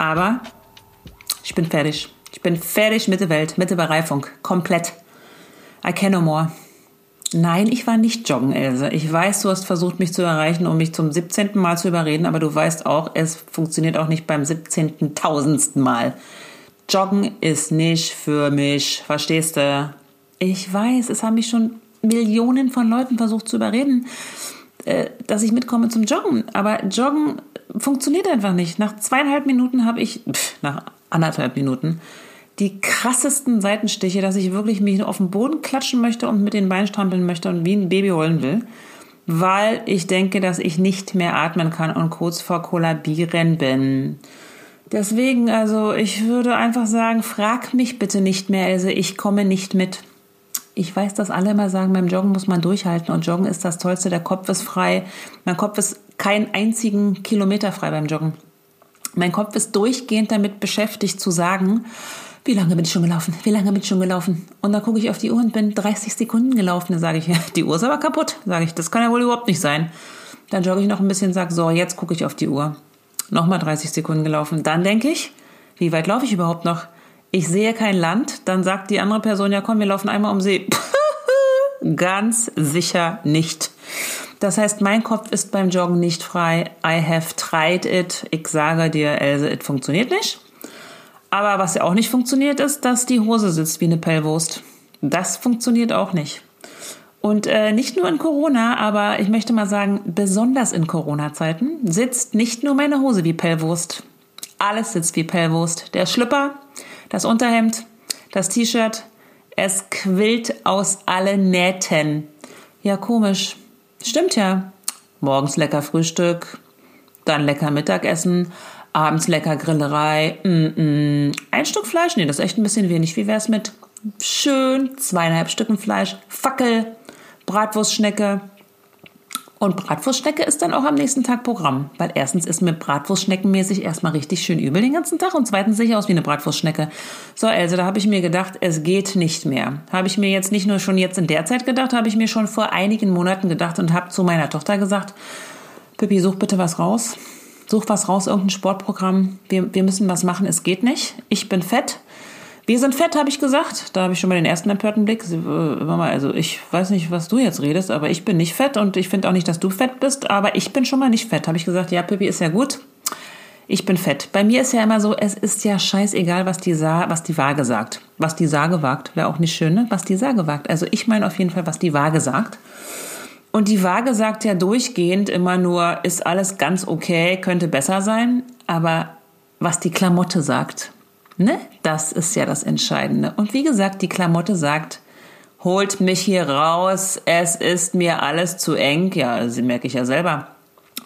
Aber ich bin fertig. Ich bin fertig mit der Welt, mit der Bereifung. Komplett. I can no more. Nein, ich war nicht joggen, Else. Ich weiß, du hast versucht, mich zu erreichen, um mich zum 17. Mal zu überreden, aber du weißt auch, es funktioniert auch nicht beim 17. tausendsten Mal. Joggen ist nicht für mich, verstehst du? Ich weiß, es haben mich schon Millionen von Leuten versucht zu überreden, äh, dass ich mitkomme zum Joggen. Aber Joggen funktioniert einfach nicht. Nach zweieinhalb Minuten habe ich, pff, nach anderthalb Minuten, die krassesten Seitenstiche, dass ich wirklich mich auf den Boden klatschen möchte und mit den Beinen strampeln möchte und wie ein Baby rollen will, weil ich denke, dass ich nicht mehr atmen kann und kurz vor Kollabieren bin. Deswegen, also ich würde einfach sagen, frag mich bitte nicht mehr, also ich komme nicht mit. Ich weiß, dass alle immer sagen, beim Joggen muss man durchhalten und Joggen ist das Tollste, der Kopf ist frei. Mein Kopf ist keinen einzigen Kilometer frei beim Joggen. Mein Kopf ist durchgehend damit beschäftigt zu sagen, wie lange bin ich schon gelaufen? Wie lange bin ich schon gelaufen? Und dann gucke ich auf die Uhr und bin 30 Sekunden gelaufen. Dann sage ich, die Uhr ist aber kaputt. Sage ich, das kann ja wohl überhaupt nicht sein. Dann jogge ich noch ein bisschen, sage, so, jetzt gucke ich auf die Uhr. Nochmal 30 Sekunden gelaufen. Dann denke ich, wie weit laufe ich überhaupt noch? Ich sehe kein Land. Dann sagt die andere Person, ja komm, wir laufen einmal um See. Ganz sicher nicht. Das heißt, mein Kopf ist beim Joggen nicht frei. I have tried it. Ich sage dir, Else, es funktioniert nicht. Aber was ja auch nicht funktioniert, ist, dass die Hose sitzt wie eine Pellwurst. Das funktioniert auch nicht. Und äh, nicht nur in Corona, aber ich möchte mal sagen, besonders in Corona-Zeiten sitzt nicht nur meine Hose wie Pellwurst. Alles sitzt wie Pellwurst. Der Schlüpper, das Unterhemd, das T-Shirt, es quillt aus allen Nähten. Ja, komisch. Stimmt ja. Morgens lecker Frühstück, dann lecker Mittagessen, abends lecker Grillerei. Mm -mm. Ein Stück Fleisch, nee, das ist echt ein bisschen wenig. Wie wär's mit schön zweieinhalb Stücken Fleisch, Fackel, Bratwurstschnecke, und Bratwurstschnecke ist dann auch am nächsten Tag Programm. Weil erstens ist mir Bratwurstschneckenmäßig erstmal richtig schön übel den ganzen Tag und zweitens sehe ich aus wie eine Bratwurstschnecke. So, also da habe ich mir gedacht, es geht nicht mehr. Habe ich mir jetzt nicht nur schon jetzt in der Zeit gedacht, habe ich mir schon vor einigen Monaten gedacht und habe zu meiner Tochter gesagt, Pippi, such bitte was raus. Such was raus, irgendein Sportprogramm. Wir, wir müssen was machen, es geht nicht. Ich bin fett. Wir sind fett, habe ich gesagt. Da habe ich schon mal den ersten empörten Blick. Also ich weiß nicht, was du jetzt redest, aber ich bin nicht fett und ich finde auch nicht, dass du fett bist, aber ich bin schon mal nicht fett. Habe ich gesagt, ja, Pippi ist ja gut. Ich bin fett. Bei mir ist ja immer so, es ist ja scheißegal, was die, Sa was die Waage sagt. Was die Sage wagt, wäre auch nicht schön, ne? Was die Sage wagt. Also ich meine auf jeden Fall, was die Waage sagt. Und die Waage sagt ja durchgehend immer nur, ist alles ganz okay, könnte besser sein. Aber was die Klamotte sagt, Ne? Das ist ja das Entscheidende. Und wie gesagt, die Klamotte sagt, holt mich hier raus, es ist mir alles zu eng. Ja, sie merke ich ja selber.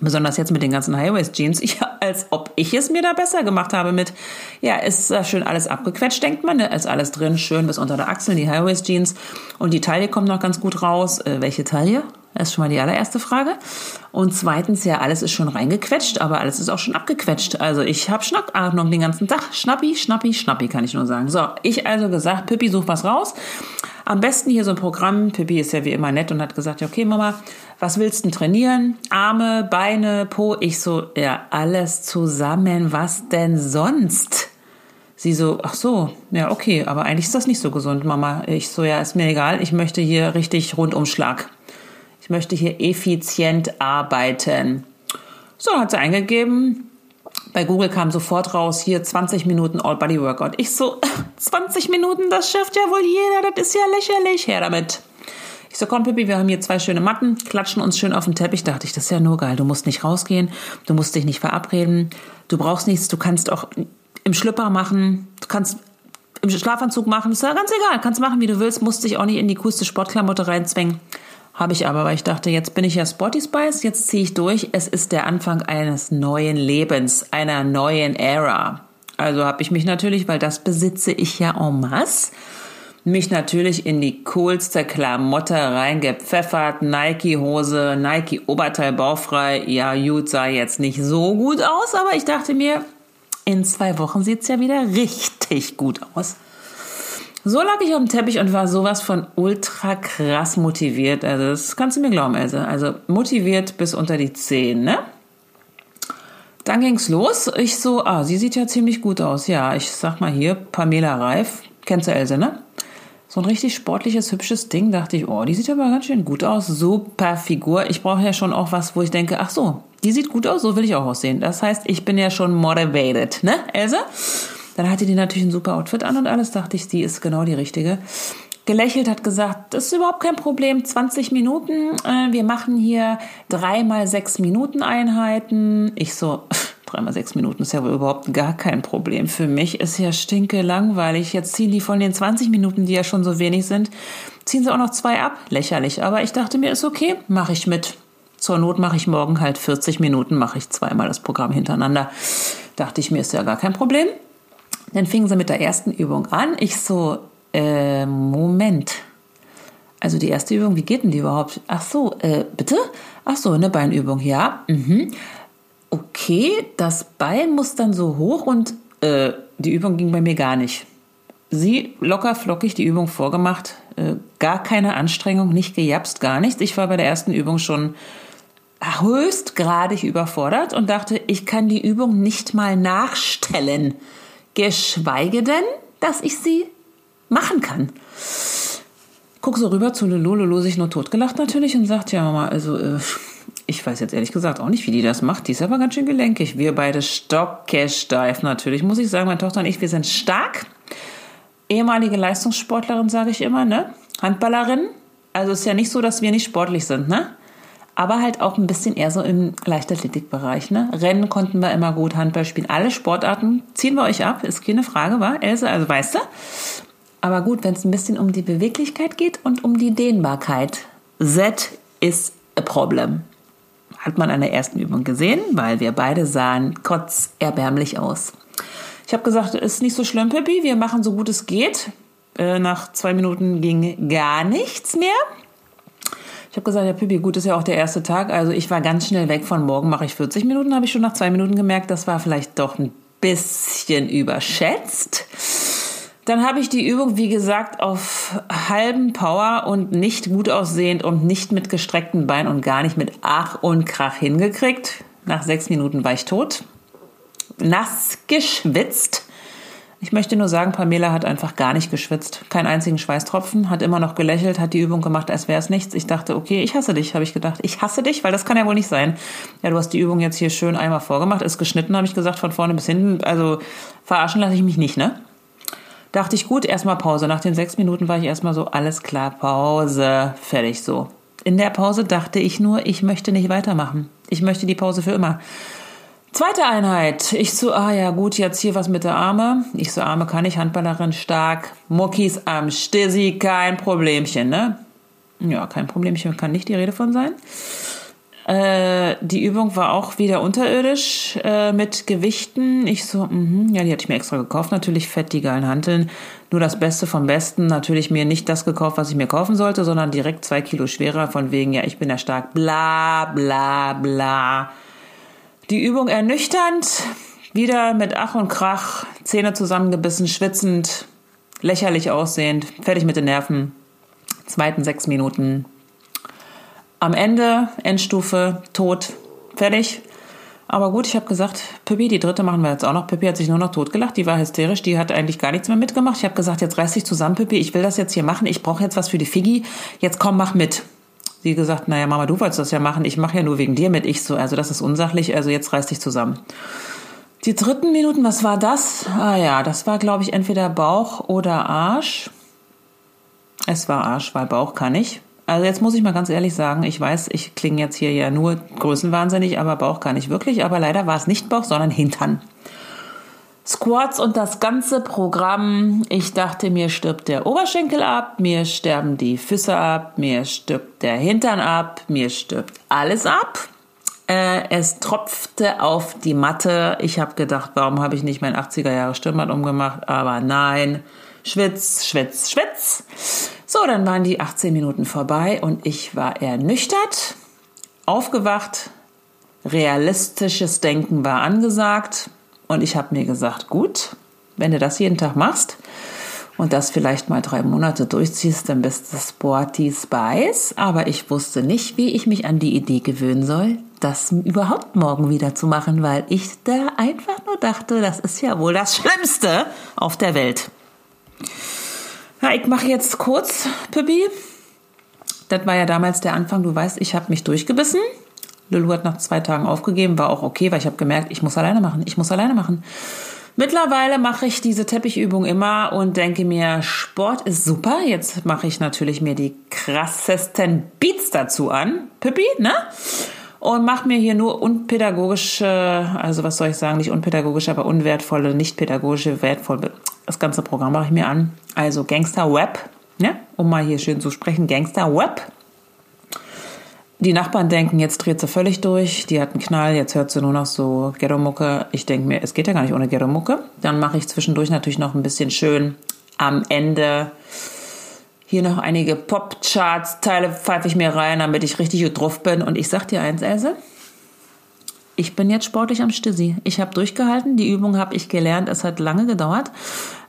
Besonders jetzt mit den ganzen Highways-Jeans, ja, als ob ich es mir da besser gemacht habe mit, ja, ist da schön alles abgequetscht, denkt man, ne? ist alles drin, schön bis unter der Achsel, die Highways-Jeans und die Taille kommt noch ganz gut raus. Äh, welche Taille? Das ist schon mal die allererste Frage. Und zweitens, ja, alles ist schon reingequetscht, aber alles ist auch schon abgequetscht. Also ich habe Schnappatmung den ganzen Tag. Schnappi, schnappi, schnappi, kann ich nur sagen. So, ich also gesagt, Pippi, such was raus. Am besten hier so ein Programm. Pippi ist ja wie immer nett und hat gesagt, ja, okay, Mama, was willst du denn trainieren? Arme, Beine, Po. Ich so, ja, alles zusammen. Was denn sonst? Sie so, ach so, ja, okay, aber eigentlich ist das nicht so gesund, Mama. Ich so, ja, ist mir egal. Ich möchte hier richtig Rundumschlag. Ich möchte hier effizient arbeiten. So, hat sie eingegeben. Bei Google kam sofort raus, hier 20 Minuten All-Body-Workout. Ich so, 20 Minuten, das schafft ja wohl jeder, das ist ja lächerlich. Her damit. Ich so, komm Pippi, wir haben hier zwei schöne Matten, klatschen uns schön auf den Teppich. Dachte ich, das ist ja nur geil. Du musst nicht rausgehen, du musst dich nicht verabreden, du brauchst nichts, du kannst auch im Schlüpper machen, du kannst im Schlafanzug machen, ist ja ganz egal, kannst machen, wie du willst, musst dich auch nicht in die coolste Sportklamotte reinzwängen. Habe ich aber, weil ich dachte, jetzt bin ich ja Sporty Spice, jetzt ziehe ich durch. Es ist der Anfang eines neuen Lebens, einer neuen Ära. Also habe ich mich natürlich, weil das besitze ich ja en masse, mich natürlich in die coolste Klamotte reingepfeffert. Nike-Hose, Nike-Oberteil baufrei. Ja, gut, sah jetzt nicht so gut aus, aber ich dachte mir, in zwei Wochen sieht's ja wieder richtig gut aus. So lag ich auf dem Teppich und war sowas von ultra krass motiviert. Also, das kannst du mir glauben, Else. Also, motiviert bis unter die Zehen, ne? Dann ging's los. Ich so, ah, sie sieht ja ziemlich gut aus. Ja, ich sag mal hier, Pamela Reif. Kennst du Else, ne? So ein richtig sportliches, hübsches Ding. Dachte ich, oh, die sieht aber ganz schön gut aus. Super Figur. Ich brauche ja schon auch was, wo ich denke, ach so, die sieht gut aus, so will ich auch aussehen. Das heißt, ich bin ja schon motivated, ne, Else? Dann hatte die natürlich ein super Outfit an und alles, dachte ich, die ist genau die richtige. Gelächelt hat gesagt, das ist überhaupt kein Problem, 20 Minuten, äh, wir machen hier dreimal sechs Minuten Einheiten. Ich so, dreimal sechs Minuten ist ja wohl überhaupt gar kein Problem. Für mich ist ja stinke langweilig. Jetzt ziehen die von den 20 Minuten, die ja schon so wenig sind, ziehen sie auch noch zwei ab. Lächerlich. Aber ich dachte mir, ist okay, mache ich mit. Zur Not mache ich morgen halt 40 Minuten, mache ich zweimal das Programm hintereinander. Dachte ich mir, ist ja gar kein Problem. Dann fingen sie mit der ersten Übung an. Ich so, äh, Moment. Also die erste Übung, wie geht denn die überhaupt? Ach so, äh, bitte? Ach so, eine Beinübung, ja. Mhm. Okay, das Bein muss dann so hoch und äh, die Übung ging bei mir gar nicht. Sie locker flockig die Übung vorgemacht, äh, gar keine Anstrengung, nicht gejapst, gar nichts. Ich war bei der ersten Übung schon höchstgradig überfordert und dachte, ich kann die Übung nicht mal nachstellen geschweige denn, dass ich sie machen kann. Guck so rüber zu Lulu sich nur totgelacht natürlich und sagt, ja Mama, also äh, ich weiß jetzt ehrlich gesagt auch nicht, wie die das macht. Die ist aber ganz schön gelenkig. Wir beide stockesteif natürlich, muss ich sagen. Meine Tochter und ich, wir sind stark. Ehemalige Leistungssportlerin, sage ich immer, ne? Handballerin. Also ist ja nicht so, dass wir nicht sportlich sind, ne? Aber halt auch ein bisschen eher so im Leichtathletikbereich. Ne? Rennen konnten wir immer gut, Handball spielen. Alle Sportarten ziehen wir euch ab, ist keine Frage, war Else, also weißt du. Aber gut, wenn es ein bisschen um die Beweglichkeit geht und um die Dehnbarkeit. That is a problem. Hat man an der ersten Übung gesehen, weil wir beide sahen kotzerbärmlich aus. Ich habe gesagt, ist nicht so schlimm, Pippi, wir machen so gut es geht. Äh, nach zwei Minuten ging gar nichts mehr. Ich habe gesagt, ja, Pipi, gut, ist ja auch der erste Tag. Also ich war ganz schnell weg. Von morgen mache ich 40 Minuten. Habe ich schon nach zwei Minuten gemerkt, das war vielleicht doch ein bisschen überschätzt. Dann habe ich die Übung, wie gesagt, auf halben Power und nicht gut aussehend und nicht mit gestreckten Beinen und gar nicht mit Ach und Krach hingekriegt. Nach sechs Minuten war ich tot. Nass geschwitzt. Ich möchte nur sagen, Pamela hat einfach gar nicht geschwitzt. Keinen einzigen Schweißtropfen, hat immer noch gelächelt, hat die Übung gemacht, als wäre es nichts. Ich dachte, okay, ich hasse dich, habe ich gedacht. Ich hasse dich, weil das kann ja wohl nicht sein. Ja, du hast die Übung jetzt hier schön einmal vorgemacht, ist geschnitten, habe ich gesagt, von vorne bis hinten. Also verarschen lasse ich mich nicht, ne? Dachte ich, gut, erstmal Pause. Nach den sechs Minuten war ich erstmal so, alles klar, Pause, fertig so. In der Pause dachte ich nur, ich möchte nicht weitermachen. Ich möchte die Pause für immer. Zweite Einheit. Ich so, ah ja, gut, jetzt hier was mit der Arme. Ich so, Arme kann ich, Handballerin stark. Muckis am Stissi, kein Problemchen, ne? Ja, kein Problemchen, kann nicht die Rede von sein. Äh, die Übung war auch wieder unterirdisch äh, mit Gewichten. Ich so, mh, ja, die hatte ich mir extra gekauft. Natürlich fett, die geilen Hanteln. Nur das Beste vom Besten. Natürlich mir nicht das gekauft, was ich mir kaufen sollte, sondern direkt zwei Kilo schwerer. Von wegen, ja, ich bin ja stark. Bla, bla, bla. Die Übung ernüchternd, wieder mit Ach und Krach, Zähne zusammengebissen, schwitzend, lächerlich aussehend, fertig mit den Nerven. Zweiten sechs Minuten. Am Ende, Endstufe, tot, fertig. Aber gut, ich habe gesagt, Pippi, die dritte machen wir jetzt auch noch. Pippi hat sich nur noch totgelacht, die war hysterisch, die hat eigentlich gar nichts mehr mitgemacht. Ich habe gesagt, jetzt reiß dich zusammen, Pippi, ich will das jetzt hier machen, ich brauche jetzt was für die Figgi. Jetzt komm, mach mit sie gesagt, naja, Mama, du wolltest das ja machen, ich mache ja nur wegen dir mit. Ich so, also das ist unsachlich, also jetzt reiß dich zusammen. Die dritten Minuten, was war das? Ah ja, das war, glaube ich, entweder Bauch oder Arsch. Es war Arsch, weil Bauch kann ich. Also jetzt muss ich mal ganz ehrlich sagen, ich weiß, ich klinge jetzt hier ja nur größenwahnsinnig, aber Bauch kann ich wirklich. Aber leider war es nicht Bauch, sondern Hintern. Squats und das ganze Programm. Ich dachte, mir stirbt der Oberschenkel ab, mir sterben die Füße ab, mir stirbt der Hintern ab, mir stirbt alles ab. Äh, es tropfte auf die Matte. Ich habe gedacht, warum habe ich nicht mein 80er Jahre Stirnband umgemacht? Aber nein, schwitz, schwitz, schwitz. So, dann waren die 18 Minuten vorbei und ich war ernüchtert, aufgewacht, realistisches Denken war angesagt. Und ich habe mir gesagt, gut, wenn du das jeden Tag machst und das vielleicht mal drei Monate durchziehst, dann bist du Sporty Spice. Aber ich wusste nicht, wie ich mich an die Idee gewöhnen soll, das überhaupt morgen wieder zu machen, weil ich da einfach nur dachte, das ist ja wohl das Schlimmste auf der Welt. Ja, ich mache jetzt kurz, Pippi. Das war ja damals der Anfang. Du weißt, ich habe mich durchgebissen. Lulu hat nach zwei Tagen aufgegeben, war auch okay, weil ich habe gemerkt, ich muss alleine machen, ich muss alleine machen. Mittlerweile mache ich diese Teppichübung immer und denke mir, Sport ist super. Jetzt mache ich natürlich mir die krassesten Beats dazu an. Pippi, ne? Und mache mir hier nur unpädagogische, also was soll ich sagen, nicht unpädagogische, aber unwertvolle, nicht pädagogische, wertvolle. Das ganze Programm mache ich mir an. Also Gangster Web, ne? Um mal hier schön zu sprechen, Gangster Web die Nachbarn denken, jetzt dreht sie völlig durch, die hat einen Knall, jetzt hört sie nur noch so Ghetto-Mucke. Ich denke mir, es geht ja gar nicht ohne Ghetto-Mucke. Dann mache ich zwischendurch natürlich noch ein bisschen schön am Ende hier noch einige Pop-Charts-Teile pfeife ich mir rein, damit ich richtig gut drauf bin. Und ich sag dir eins, Else, ich bin jetzt sportlich am Stissi. Ich habe durchgehalten, die Übung habe ich gelernt, es hat lange gedauert.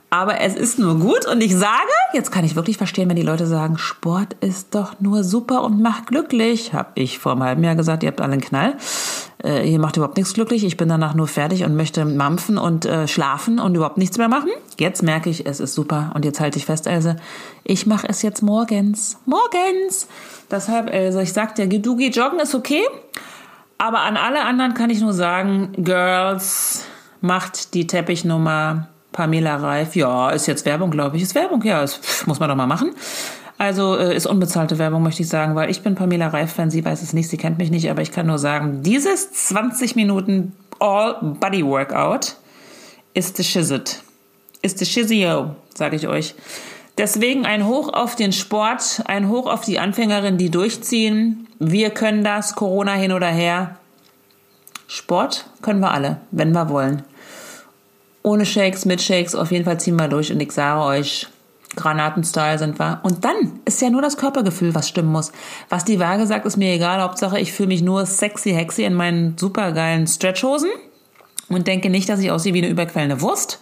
Aber es ist nur gut und ich sage, jetzt kann ich wirklich verstehen, wenn die Leute sagen, Sport ist doch nur super und macht glücklich. Hab ich vor einem halben Jahr gesagt, ihr habt alle einen Knall. Äh, ihr macht überhaupt nichts glücklich. Ich bin danach nur fertig und möchte mampfen und äh, schlafen und überhaupt nichts mehr machen. Jetzt merke ich, es ist super. Und jetzt halte ich fest, Else, ich mache es jetzt morgens. Morgens! Deshalb, Else, ich sag dir, du geh joggen, ist okay. Aber an alle anderen kann ich nur sagen, Girls, macht die Teppichnummer Pamela Reif, ja, ist jetzt Werbung, glaube ich. Ist Werbung, ja, das muss man doch mal machen. Also äh, ist unbezahlte Werbung, möchte ich sagen, weil ich bin Pamela Reif-Fan, sie weiß es nicht, sie kennt mich nicht, aber ich kann nur sagen, dieses 20 Minuten All-Body-Workout ist the shizit. Ist the shizio, sage ich euch. Deswegen ein Hoch auf den Sport, ein Hoch auf die Anfängerinnen, die durchziehen. Wir können das, Corona hin oder her. Sport können wir alle, wenn wir wollen. Ohne Shakes, mit Shakes, auf jeden Fall ziehen wir durch und ich sage euch, Granatenstyle sind wir. Und dann ist ja nur das Körpergefühl, was stimmen muss. Was die Waage sagt, ist mir egal. Hauptsache, ich fühle mich nur sexy hexy in meinen supergeilen Stretchhosen und denke nicht, dass ich aussehe wie eine überquellende Wurst.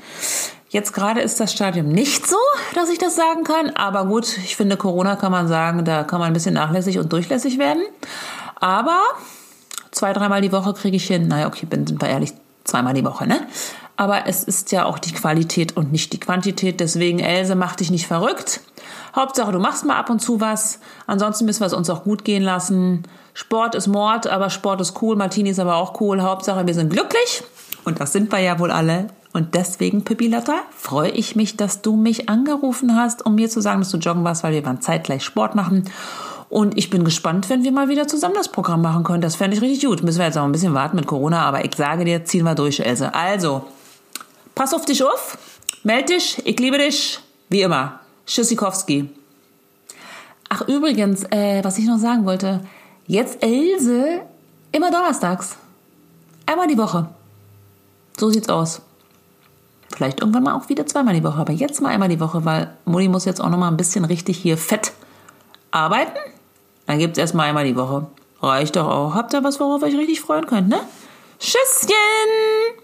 Jetzt gerade ist das Stadium nicht so, dass ich das sagen kann. Aber gut, ich finde, Corona kann man sagen, da kann man ein bisschen nachlässig und durchlässig werden. Aber zwei, dreimal die Woche kriege ich hin. Naja, okay, bin, sind wir ehrlich, zweimal die Woche, ne? Aber es ist ja auch die Qualität und nicht die Quantität. Deswegen, Else, mach dich nicht verrückt. Hauptsache, du machst mal ab und zu was. Ansonsten müssen wir es uns auch gut gehen lassen. Sport ist Mord, aber Sport ist cool. Martini ist aber auch cool. Hauptsache, wir sind glücklich. Und das sind wir ja wohl alle. Und deswegen, Pippi Lotta, freue ich mich, dass du mich angerufen hast, um mir zu sagen, dass du joggen warst, weil wir waren zeitgleich Sport machen. Und ich bin gespannt, wenn wir mal wieder zusammen das Programm machen können. Das fände ich richtig gut. Müssen wir jetzt auch ein bisschen warten mit Corona, aber ich sage dir, ziehen wir durch, Else. Also, Pass auf dich auf, meld dich, ich liebe dich, wie immer. Tschüssikowski. Ach übrigens, äh, was ich noch sagen wollte, jetzt Else immer donnerstags. Einmal die Woche. So sieht's aus. Vielleicht irgendwann mal auch wieder zweimal die Woche, aber jetzt mal einmal die Woche, weil Mutti muss jetzt auch noch mal ein bisschen richtig hier fett arbeiten. Dann gibt's erstmal einmal die Woche. Reicht doch auch. Habt ihr was, worauf ihr euch richtig freuen könnt, ne? Tschüsschen!